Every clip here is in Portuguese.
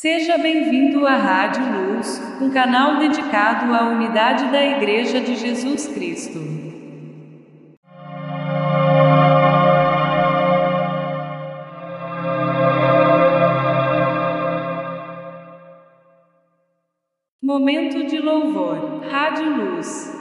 Seja bem-vindo à Rádio Luz, um canal dedicado à unidade da Igreja de Jesus Cristo. Momento de louvor, Rádio Luz.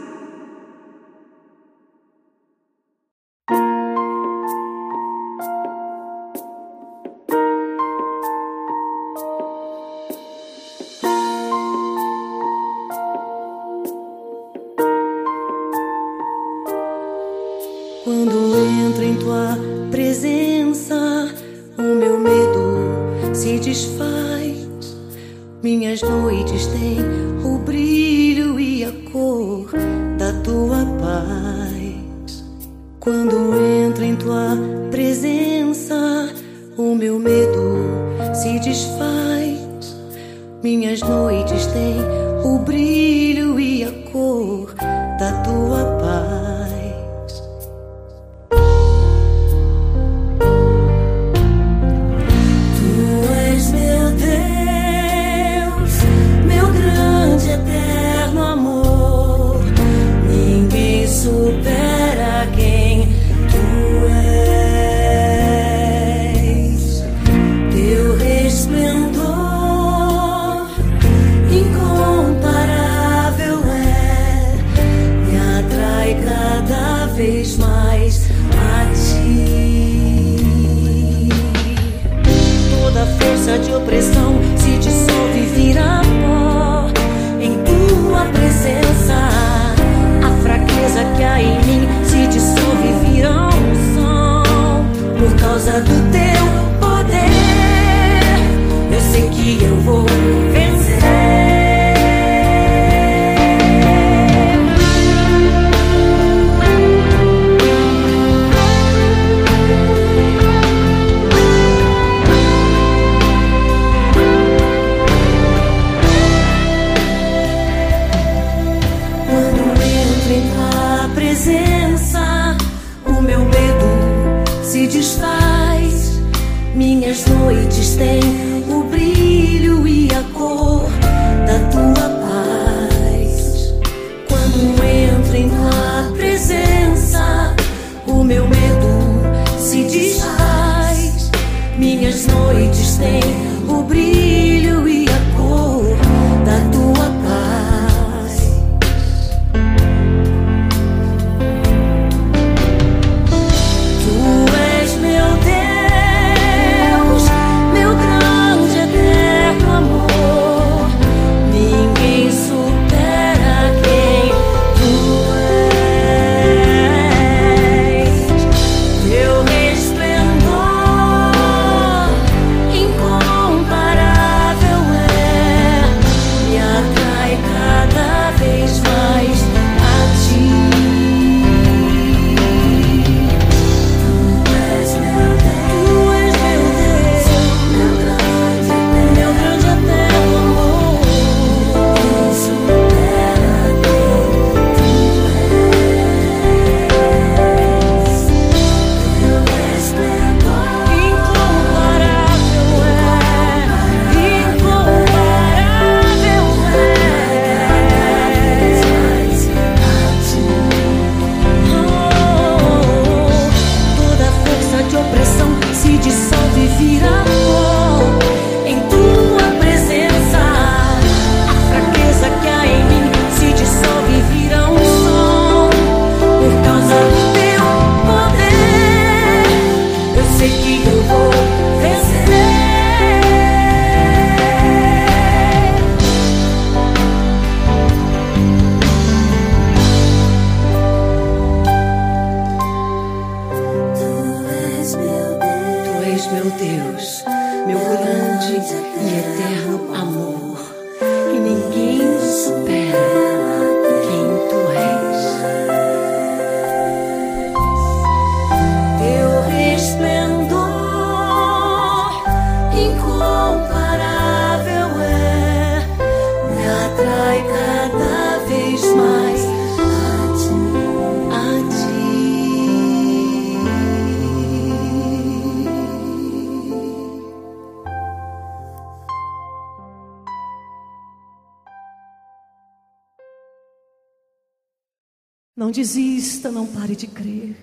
Pare de crer.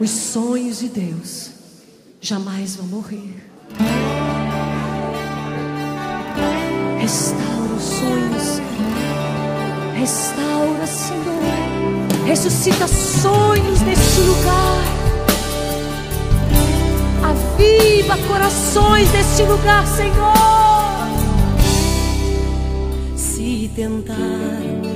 Os sonhos de Deus jamais vão morrer. Restaura os sonhos, restaura, Senhor. Ressuscita sonhos neste lugar. Aviva corações neste lugar, Senhor. Se tentar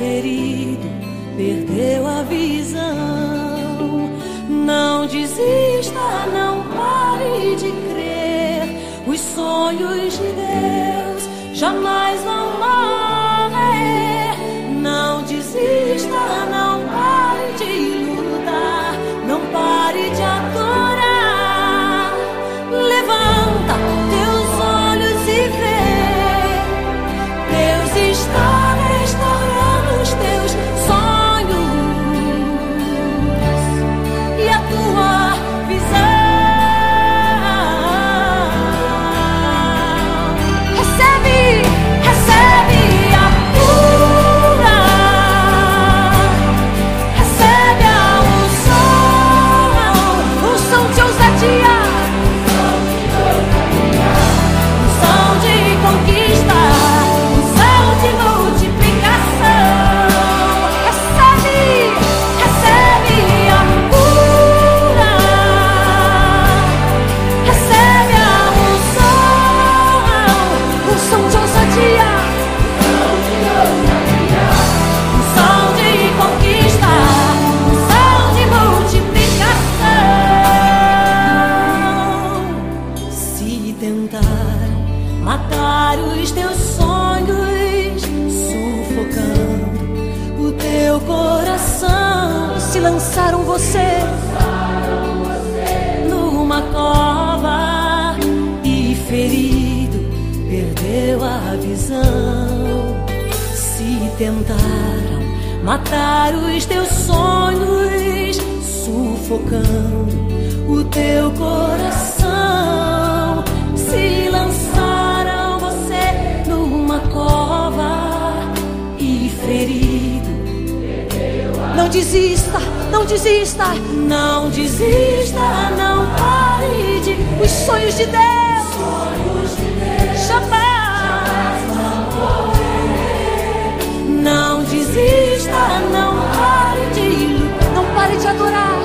ferido perdeu a visão. Não desista, não pare de crer. Os sonhos de Deus jamais vão matar os teus sonhos, sufocando o teu coração. Se lançaram você numa cova e ferido. Não desista, não desista, não desista, não pare de os sonhos de Deus. Desista, não pare de, não pare de adorar.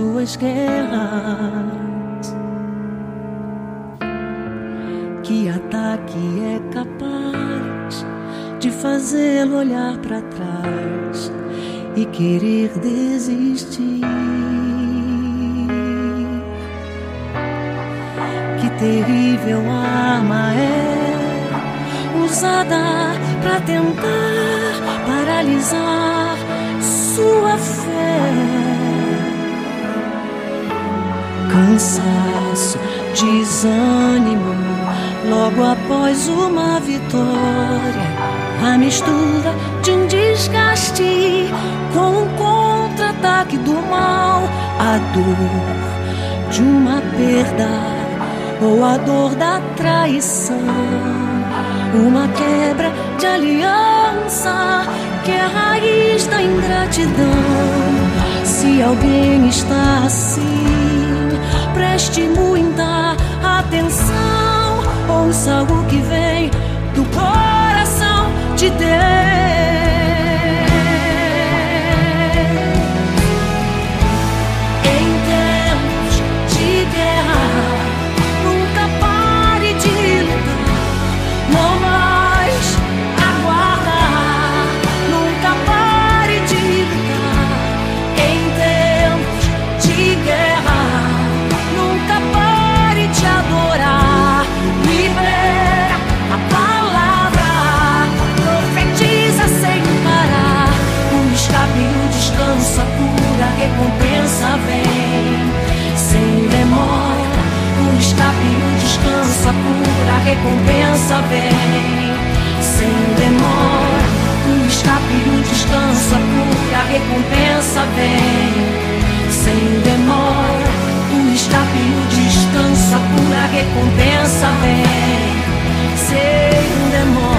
Suas guerras? Que ataque é capaz de fazê-lo olhar para trás e querer desistir? Que terrível arma é usada para tentar paralisar sua fé. Cansaço, desânimo, logo após uma vitória. A mistura de um desgaste com um contra-ataque do mal, a dor de uma perda ou a dor da traição, uma quebra de aliança que é a raiz da ingratidão. Se alguém está assim, preste muita atenção, ouça o que vem do coração de Deus. Recompensa vem sem demora. O escape, o descanso, a cura, a recompensa vem sem demora. O escape, o descanso, a cura, a recompensa vem sem demora. O escape, o descanso, a cura, a recompensa vem sem demora.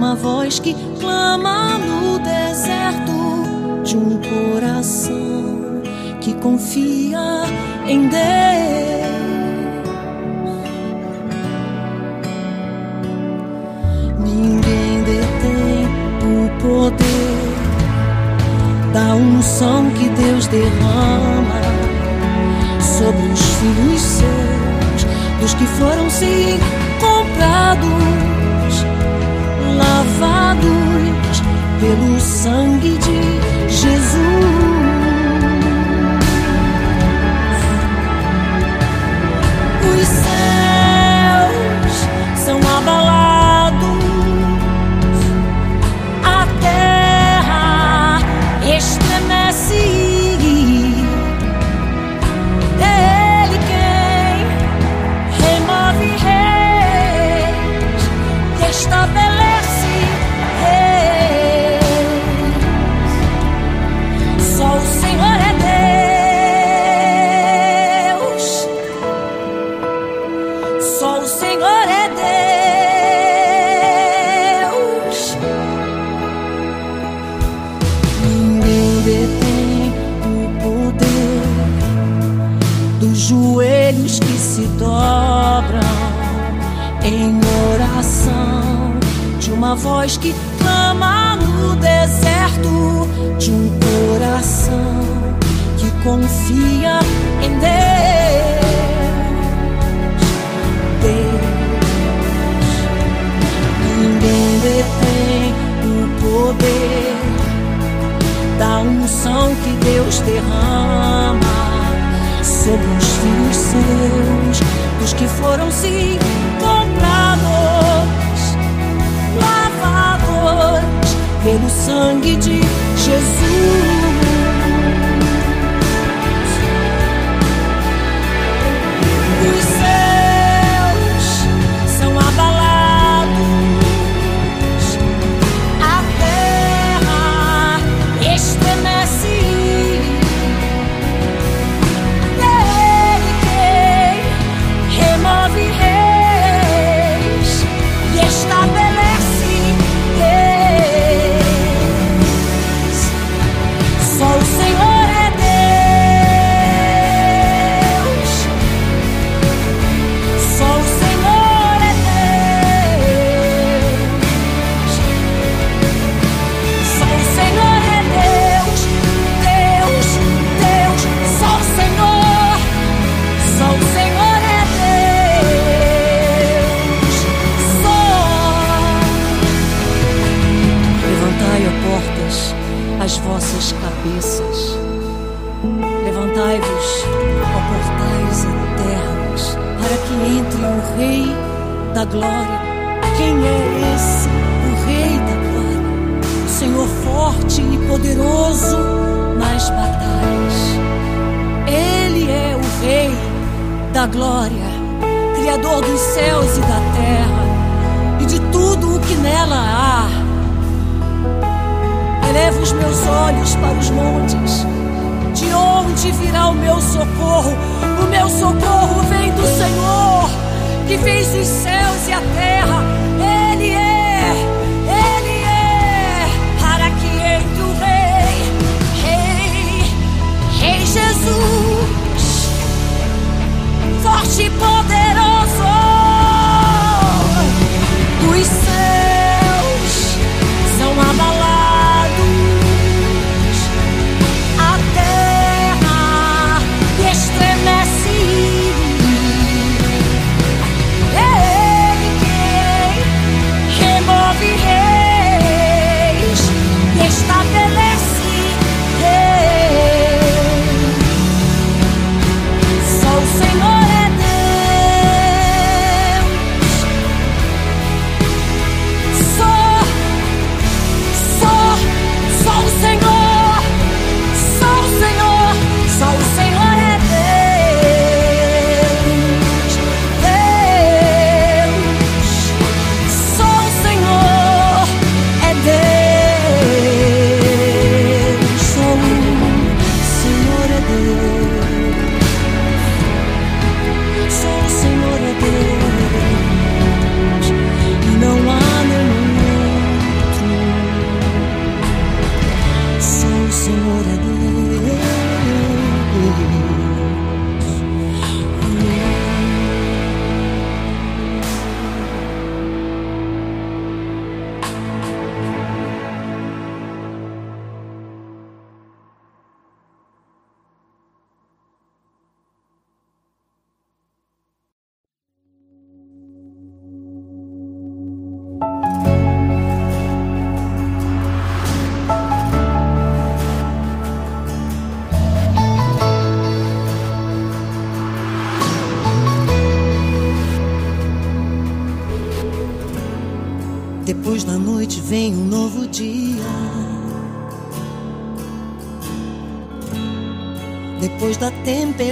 uma voz que clama no deserto de um coração que confia em Deus. Ninguém detém o poder da unção que Deus derrama sobre os filhos seus, dos que foram se comprados lavados pelo sangue de Jesus. Os céus voz que clama no deserto de um coração que confia em Deus. Deus, ninguém detém o poder da unção que Deus derrama sobre os filhos seus, os que foram se pelo sangue de Jesus.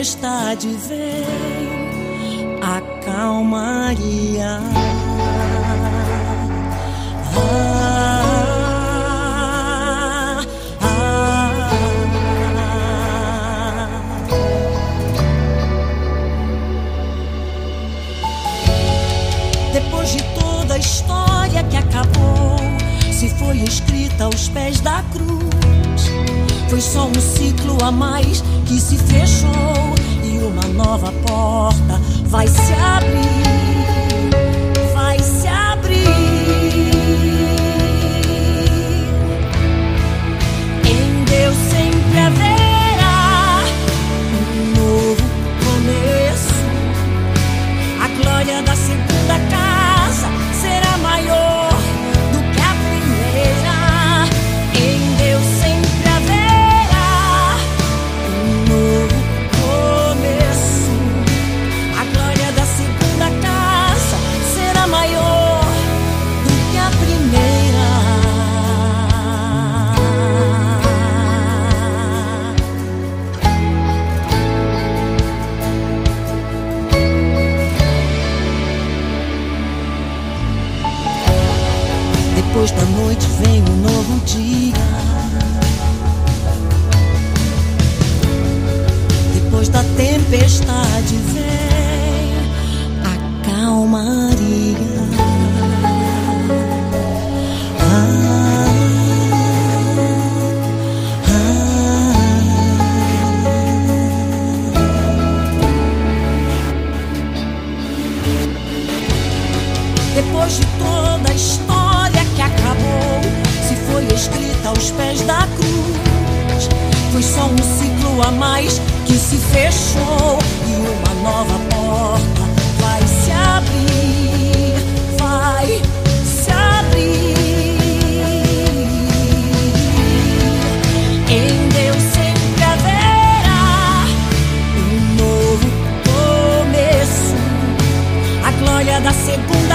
está a dizer. nova porta vai se abrir. tempestade vem, acalmaria. calmaria. Depois de toda a história que acabou, se foi escrita aos pés da cruz, foi só um ciclo a mais que se fechou e uma nova porta vai se abrir, vai se abrir. Em Deus sempre haverá um novo começo, a glória da segunda.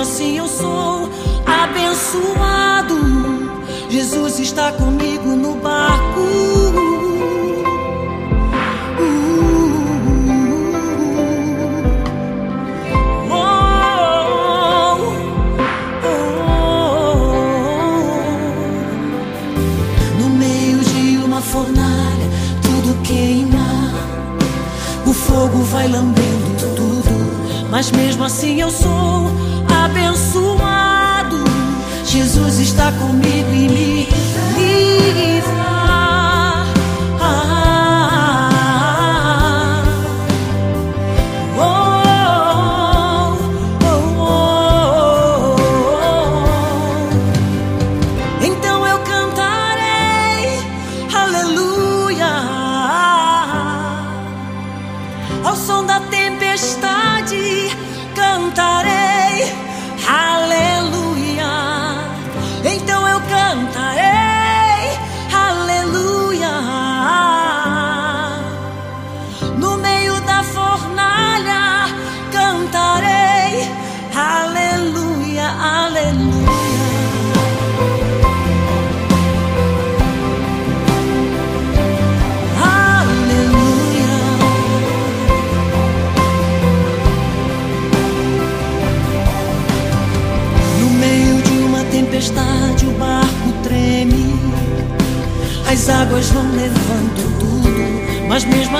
assim eu sou.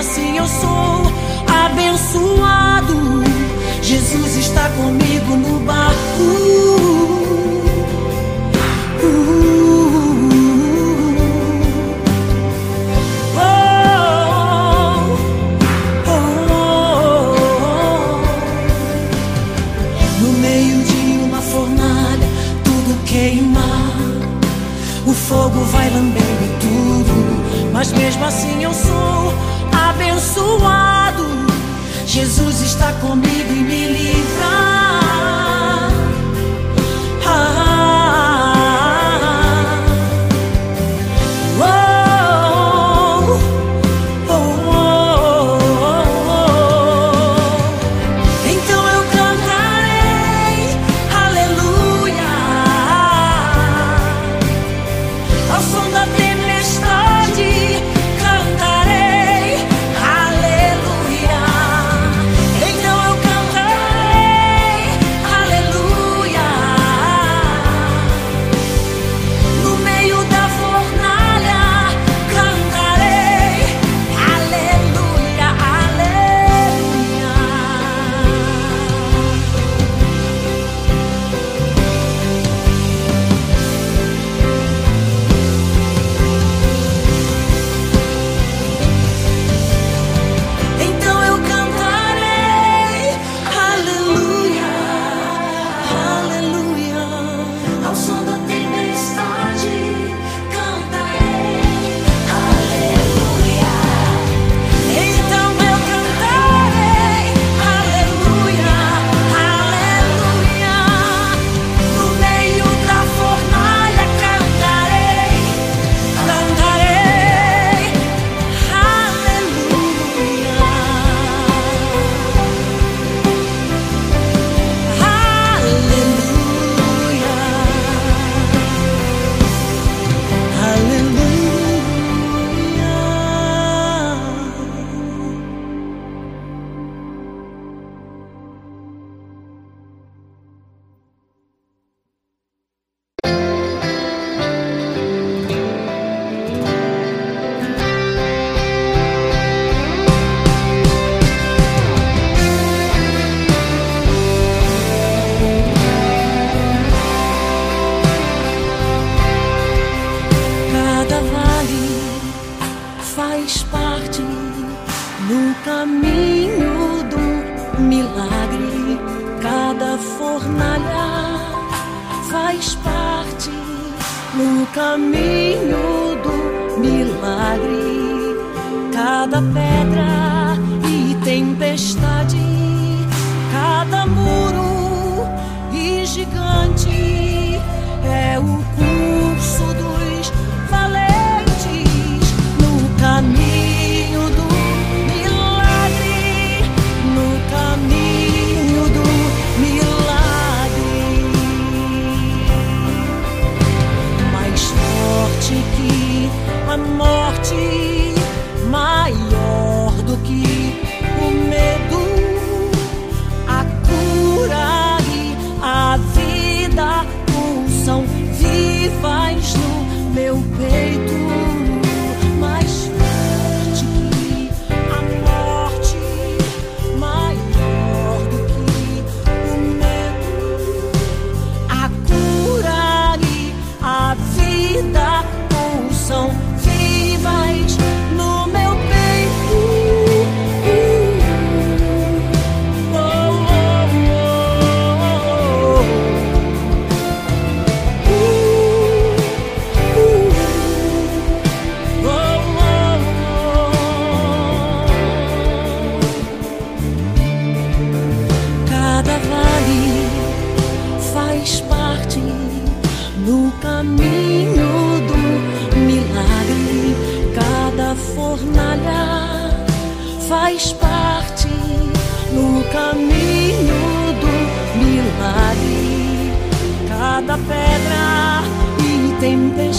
assim eu sou abençoado. Jesus está comigo no barco. fogo vai lambendo tudo. Mas mesmo assim eu sou abençoado. Jesus está comigo e me livra.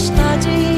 Tempestade,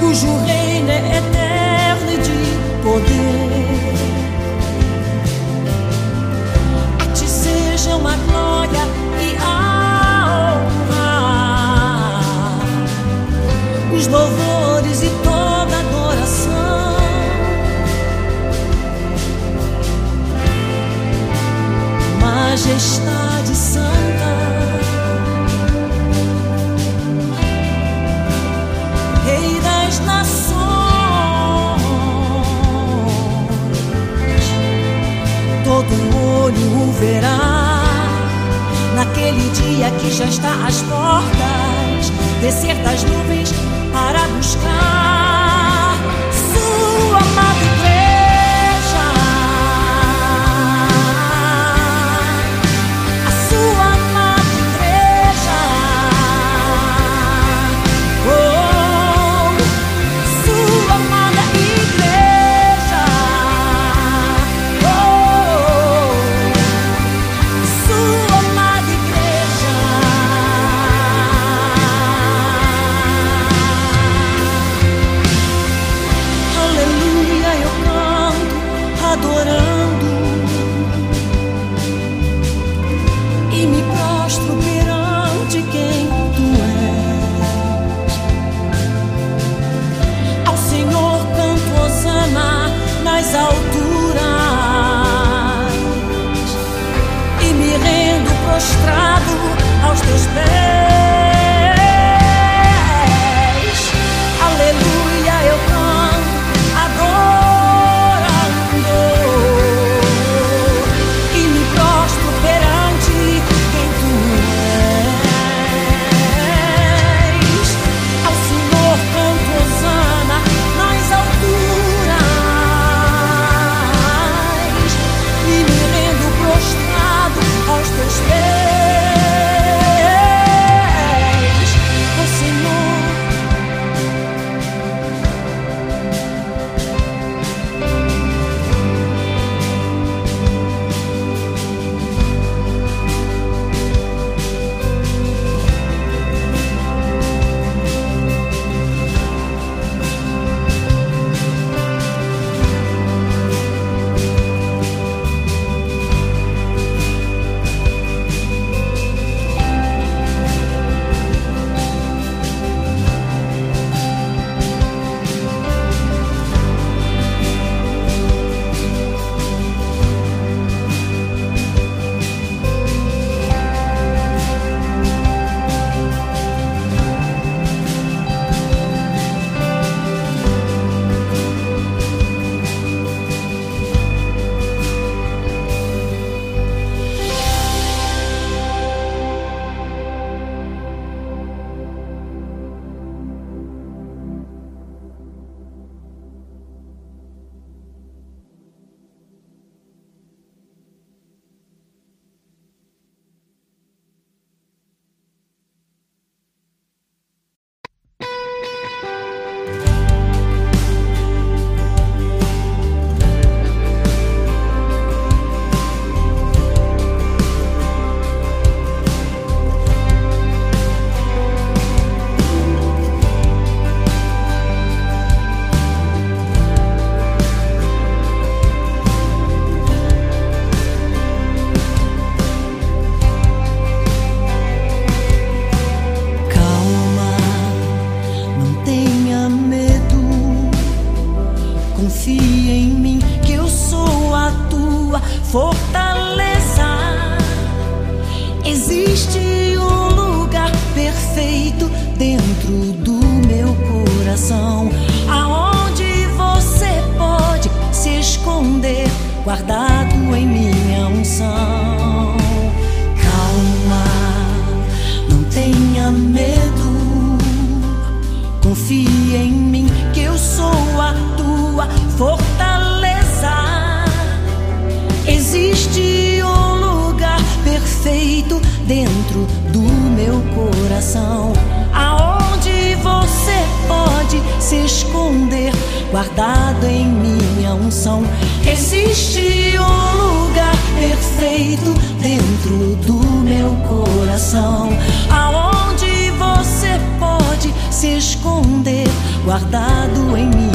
cujo reino é eterno e de poder. A ti seja uma glória e a honra, os louvores e toda adoração. Majestade. Naquele dia que já está às portas, descer das nuvens para buscar. understand guardado em mim.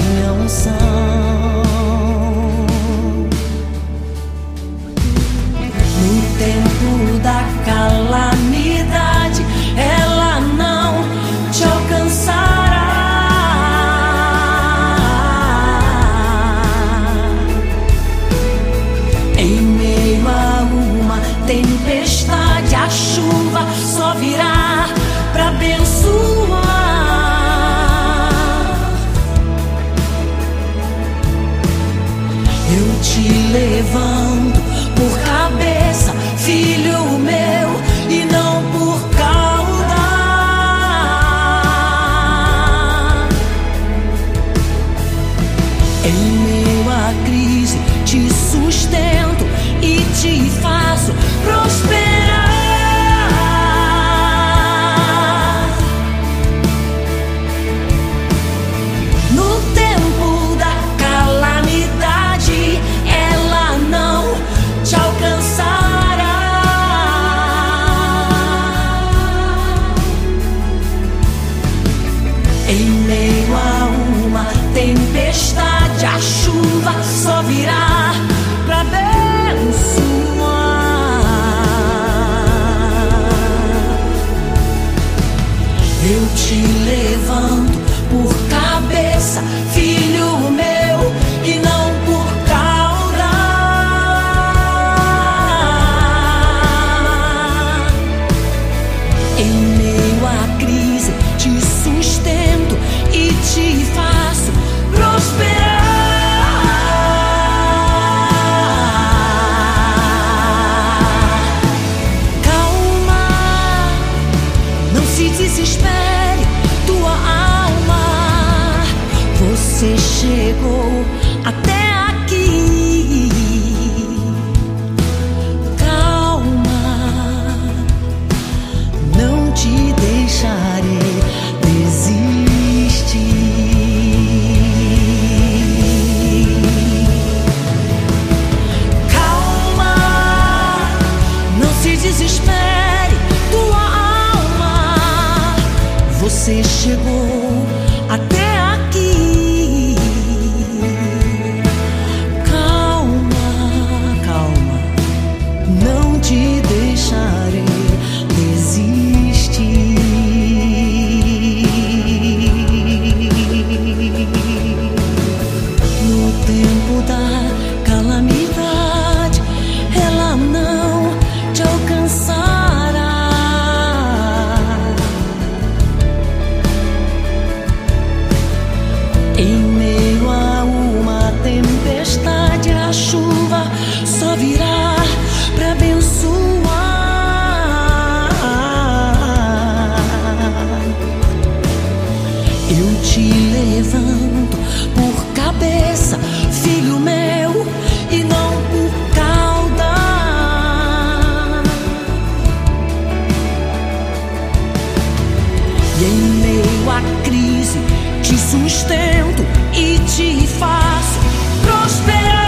sustento e te faço prosperar.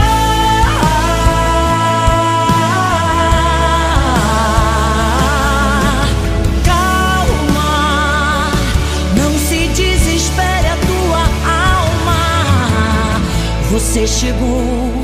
Calma, não se desespere a tua alma. Você chegou.